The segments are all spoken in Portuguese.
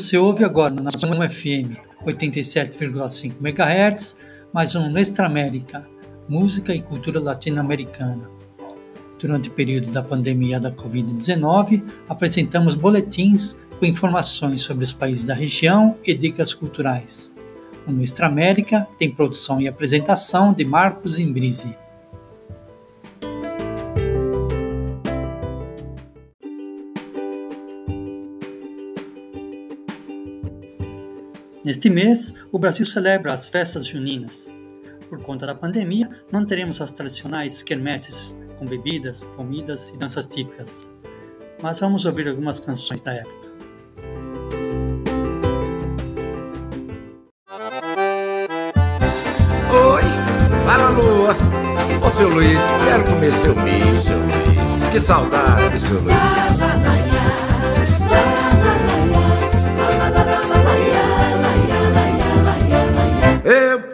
Você ouve agora na Zoom FM 87,5 MHz, mais um Nestra América, música e cultura latino-americana. Durante o período da pandemia da Covid-19, apresentamos boletins com informações sobre os países da região e dicas culturais. O Nuestra América tem produção e apresentação de Marcos Imbrise. Neste mês, o Brasil celebra as festas juninas. Por conta da pandemia, não teremos as tradicionais quermesses com bebidas, comidas e danças típicas. Mas vamos ouvir algumas canções da época. lua. Ô seu Luiz, quero comer seu milho, seu Luiz. Que saudade, seu Luiz.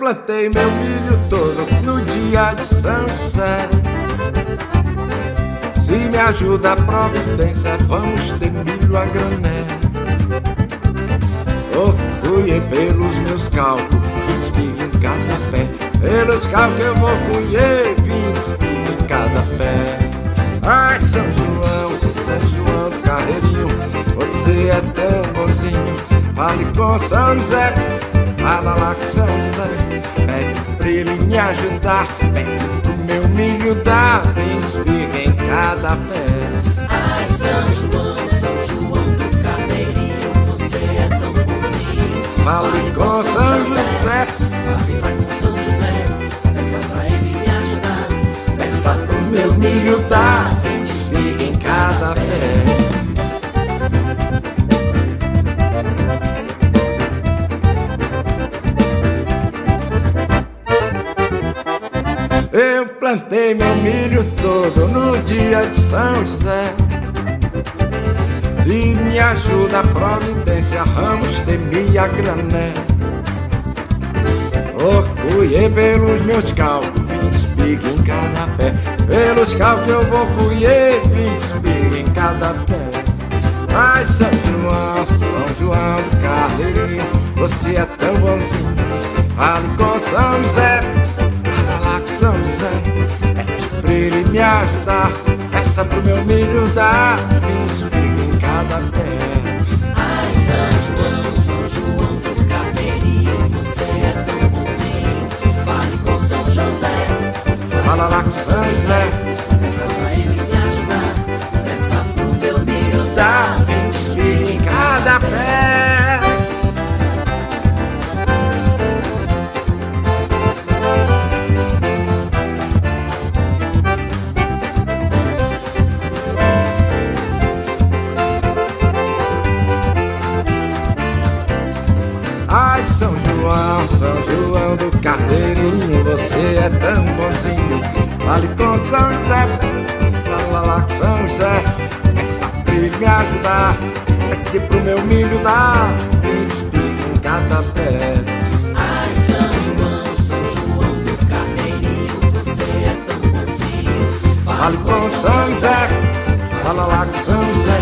Plantei meu milho todo no dia de São José. Se me ajuda a providência, vamos ter milho a granel. Orgulhei pelos meus cálculos, espiga em cada pé. Pelos que eu vou colher, vinte em cada pé. Ai, São João, São João do Carreirinho, você é tão bonzinho. Fale com São José, fala lá com São José. Pede pra ele me ajudar, pede pro meu milho dar vinte em cada pé. Ai, São João, São João do Carneirinho, você é tão bonzinho. Fale com São José, fale lá com São José. meu milho dá plantei meu milho todo no dia de São José. E me ajuda a providência, ramos de minha grané. Orgulhei pelos meus cálculos, vinte espiga em cada pé. Pelos carros eu vou colher vinte espigas em cada pé Ai, São João, São João do Carneirinho Você é tão bonzinho Fale com São José Fala lá com São José Pede pra ele me ajudar Essa pro meu milho dar Vinte espigas em cada pé. Ai, São João, São João do Carneirinho Você é tão bonzinho. Fale com São José. Fala lá com São José você é tão bonzinho. Fale com São José, fala lá com São José. Peça pra ele me ajudar, aqui pro meu milho dar. Vinte espigas em cada pé. Ai, São João, São João do Carneirinho, você é tão bonzinho. Fale com São José, fala lá com São José.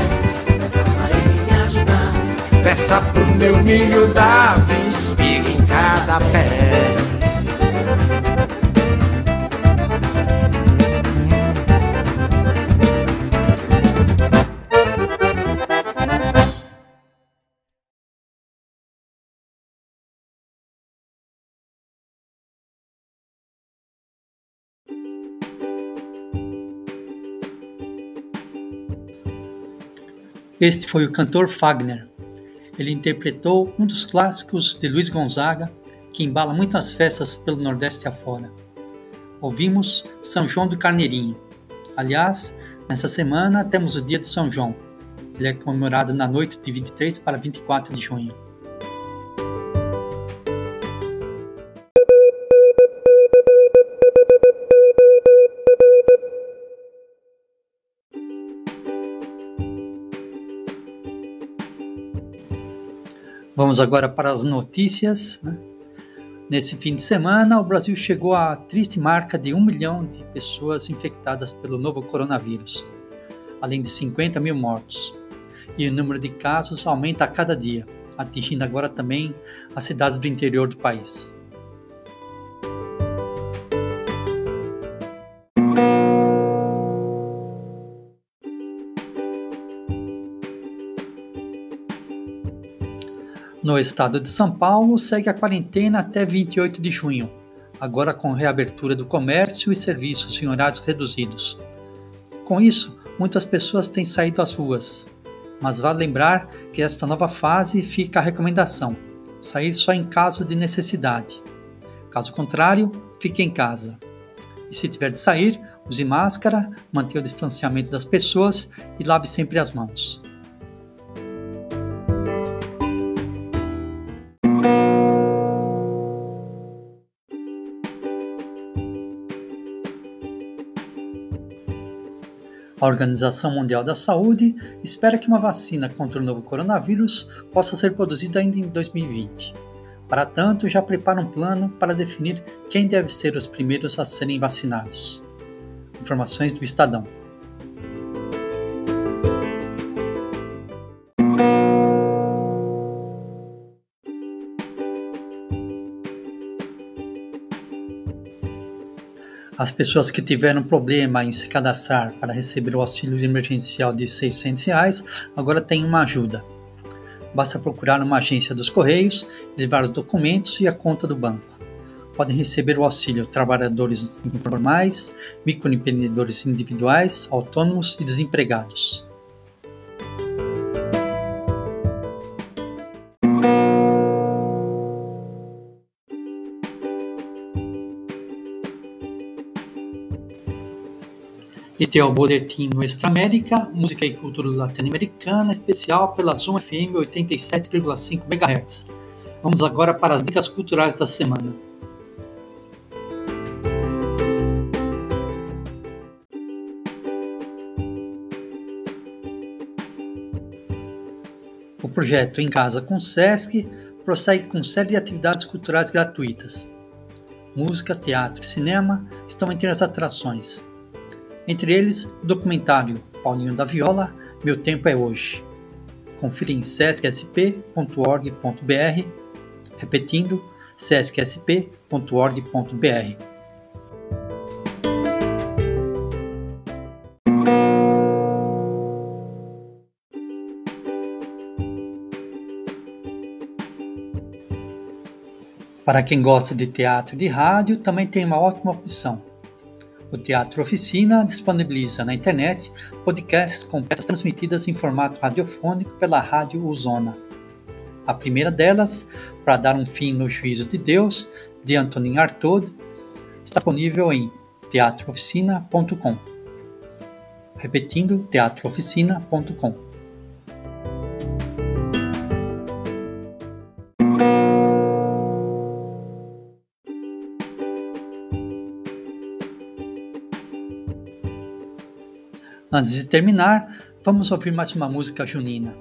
Peça pra ele me ajudar. Peça pro meu milho dar vinte espigas em cada pé. Este foi o cantor Fagner. Ele interpretou um dos clássicos de Luiz Gonzaga, que embala muitas festas pelo Nordeste afora. Ouvimos São João do Carneirinho. Aliás, nessa semana temos o dia de São João. Ele é comemorado na noite de 23 para 24 de junho. Vamos agora para as notícias. Né? Nesse fim de semana, o Brasil chegou à triste marca de um milhão de pessoas infectadas pelo novo coronavírus, além de 50 mil mortos. E o número de casos aumenta a cada dia. atingindo agora também as cidades do interior do país. No estado de São Paulo, segue a quarentena até 28 de junho, agora com reabertura do comércio e serviços em horários reduzidos. Com isso, muitas pessoas têm saído às ruas, mas vale lembrar que esta nova fase fica a recomendação: sair só em caso de necessidade. Caso contrário, fique em casa. E se tiver de sair, use máscara, mantenha o distanciamento das pessoas e lave sempre as mãos. A Organização Mundial da Saúde espera que uma vacina contra o novo coronavírus possa ser produzida ainda em 2020. Para tanto, já prepara um plano para definir quem deve ser os primeiros a serem vacinados. Informações do Estadão. As pessoas que tiveram problema em se cadastrar para receber o auxílio emergencial de 600 reais, agora têm uma ajuda. Basta procurar uma agência dos Correios, levar os documentos e a conta do banco. Podem receber o auxílio trabalhadores informais, microempreendedores individuais, autônomos e desempregados. Este é o Boletim Nuestra América, música e cultura latino-americana, especial pela Zoom FM 87,5 MHz. Vamos agora para as dicas culturais da semana. O projeto Em Casa com Sesc prossegue com série de atividades culturais gratuitas. Música, teatro e cinema estão entre as atrações. Entre eles, o documentário Paulinho da Viola, Meu Tempo é Hoje. Confira em sescsp.org.br, repetindo, sescsp.org.br. Para quem gosta de teatro e de rádio, também tem uma ótima opção o Teatro Oficina disponibiliza na internet podcasts com peças transmitidas em formato radiofônico pela Rádio Uzona. A primeira delas, Para Dar um Fim no Juízo de Deus, de Antonin Artaud, está disponível em teatrooficina.com. Repetindo, teatrooficina.com. Antes de terminar, vamos ouvir mais uma música junina.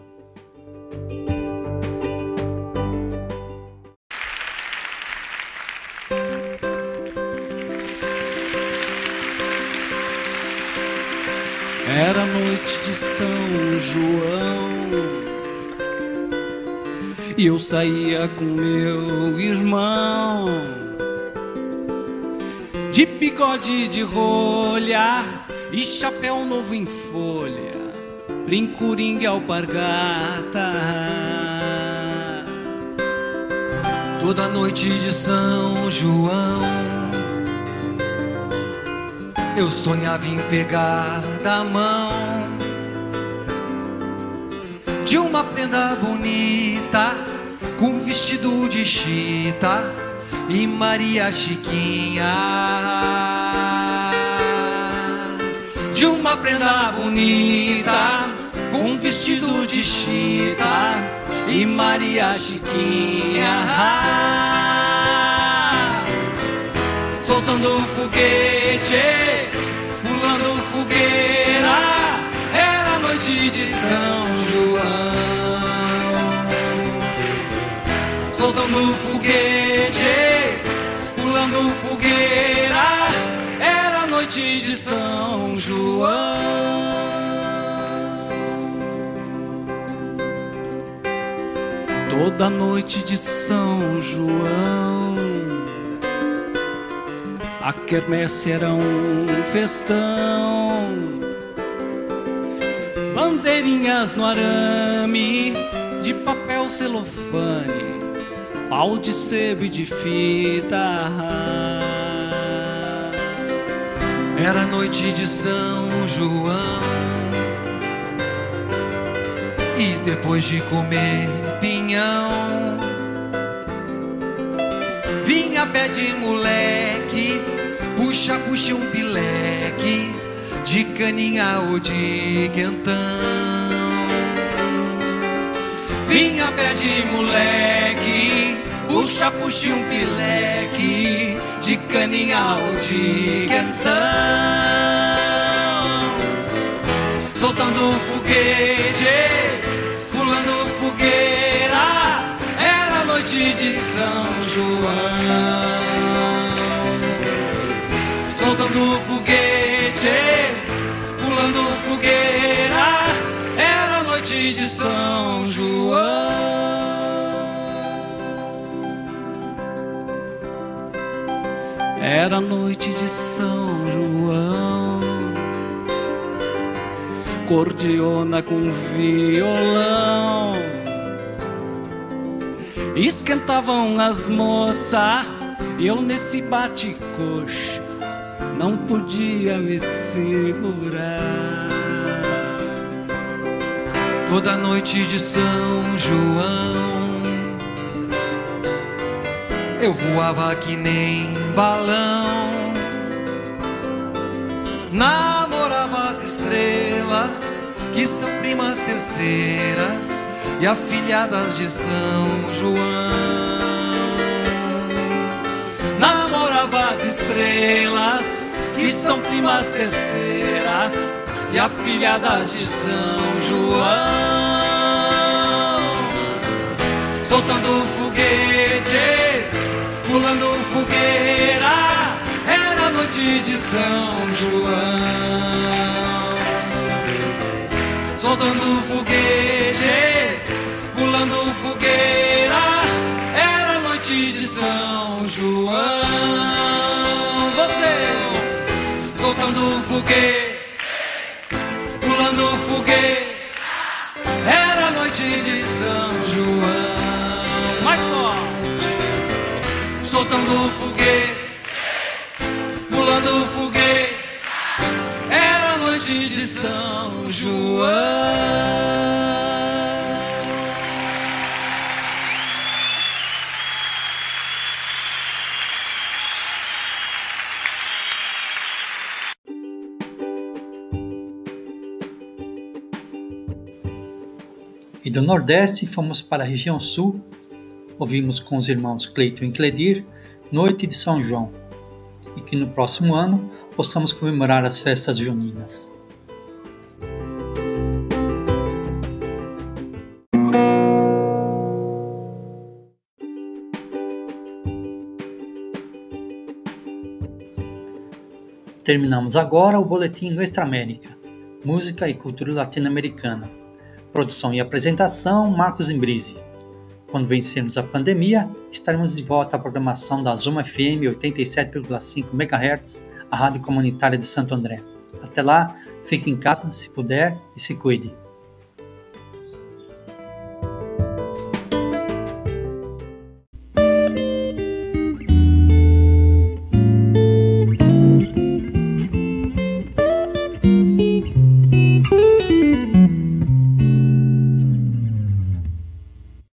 Era noite de São João e eu saía com meu irmão de bigode de rolha e chapéu novo em folha, brincuringue alpargata. Toda noite de São João, eu sonhava em pegar da mão de uma prenda bonita, com vestido de chita e Maria Chiquinha uma prenda bonita, com um vestido de chita e Maria Chiquinha. Soltando um foguete, pulando fogueira, era noite de São João. Soltando um foguete, pulando fogueira noite de São João. toda noite de São João. A quermesse era um festão, bandeirinhas no arame, de papel celofane, pau de sebo e de fita. Era noite de São João. E depois de comer pinhão, vinha pé de moleque, puxa, puxa um pileque, de caninha ou de quentão. Vinha pé de moleque, puxa, puxa um pileque, de caninha ou de quentão. Soltando foguete, pulando fogueira, era noite de São João. Soltando foguete, Era noite de São João, cordiona com violão. Esquentavam as moças, e eu nesse bate-coxa não podia me segurar. Toda noite de São João eu voava que nem balão, namorava as estrelas que são primas terceiras e afilhadas de São João. Namorava as estrelas que são primas terceiras e afilhadas de São João. Soltando foguete, pulando fogueira, era noite de São João. Soltando foguete, pulando fogueira, era noite de São João. Vocês, soltando foguete, pulando foguete, era noite de São soltando foguete, pulando foguete. Era noite de São João. E do Nordeste fomos para a região Sul, ouvimos com os irmãos Cleiton e Cledir, Noite de São João, e que no próximo ano possamos comemorar as festas juninas. Terminamos agora o Boletim Nuestra América, Música e Cultura Latino-Americana. Produção e apresentação, Marcos Imbrise. Quando vencermos a pandemia, estaremos de volta à programação da Zuma FM 87,5 MHz, a rádio comunitária de Santo André. Até lá, fique em casa se puder e se cuide.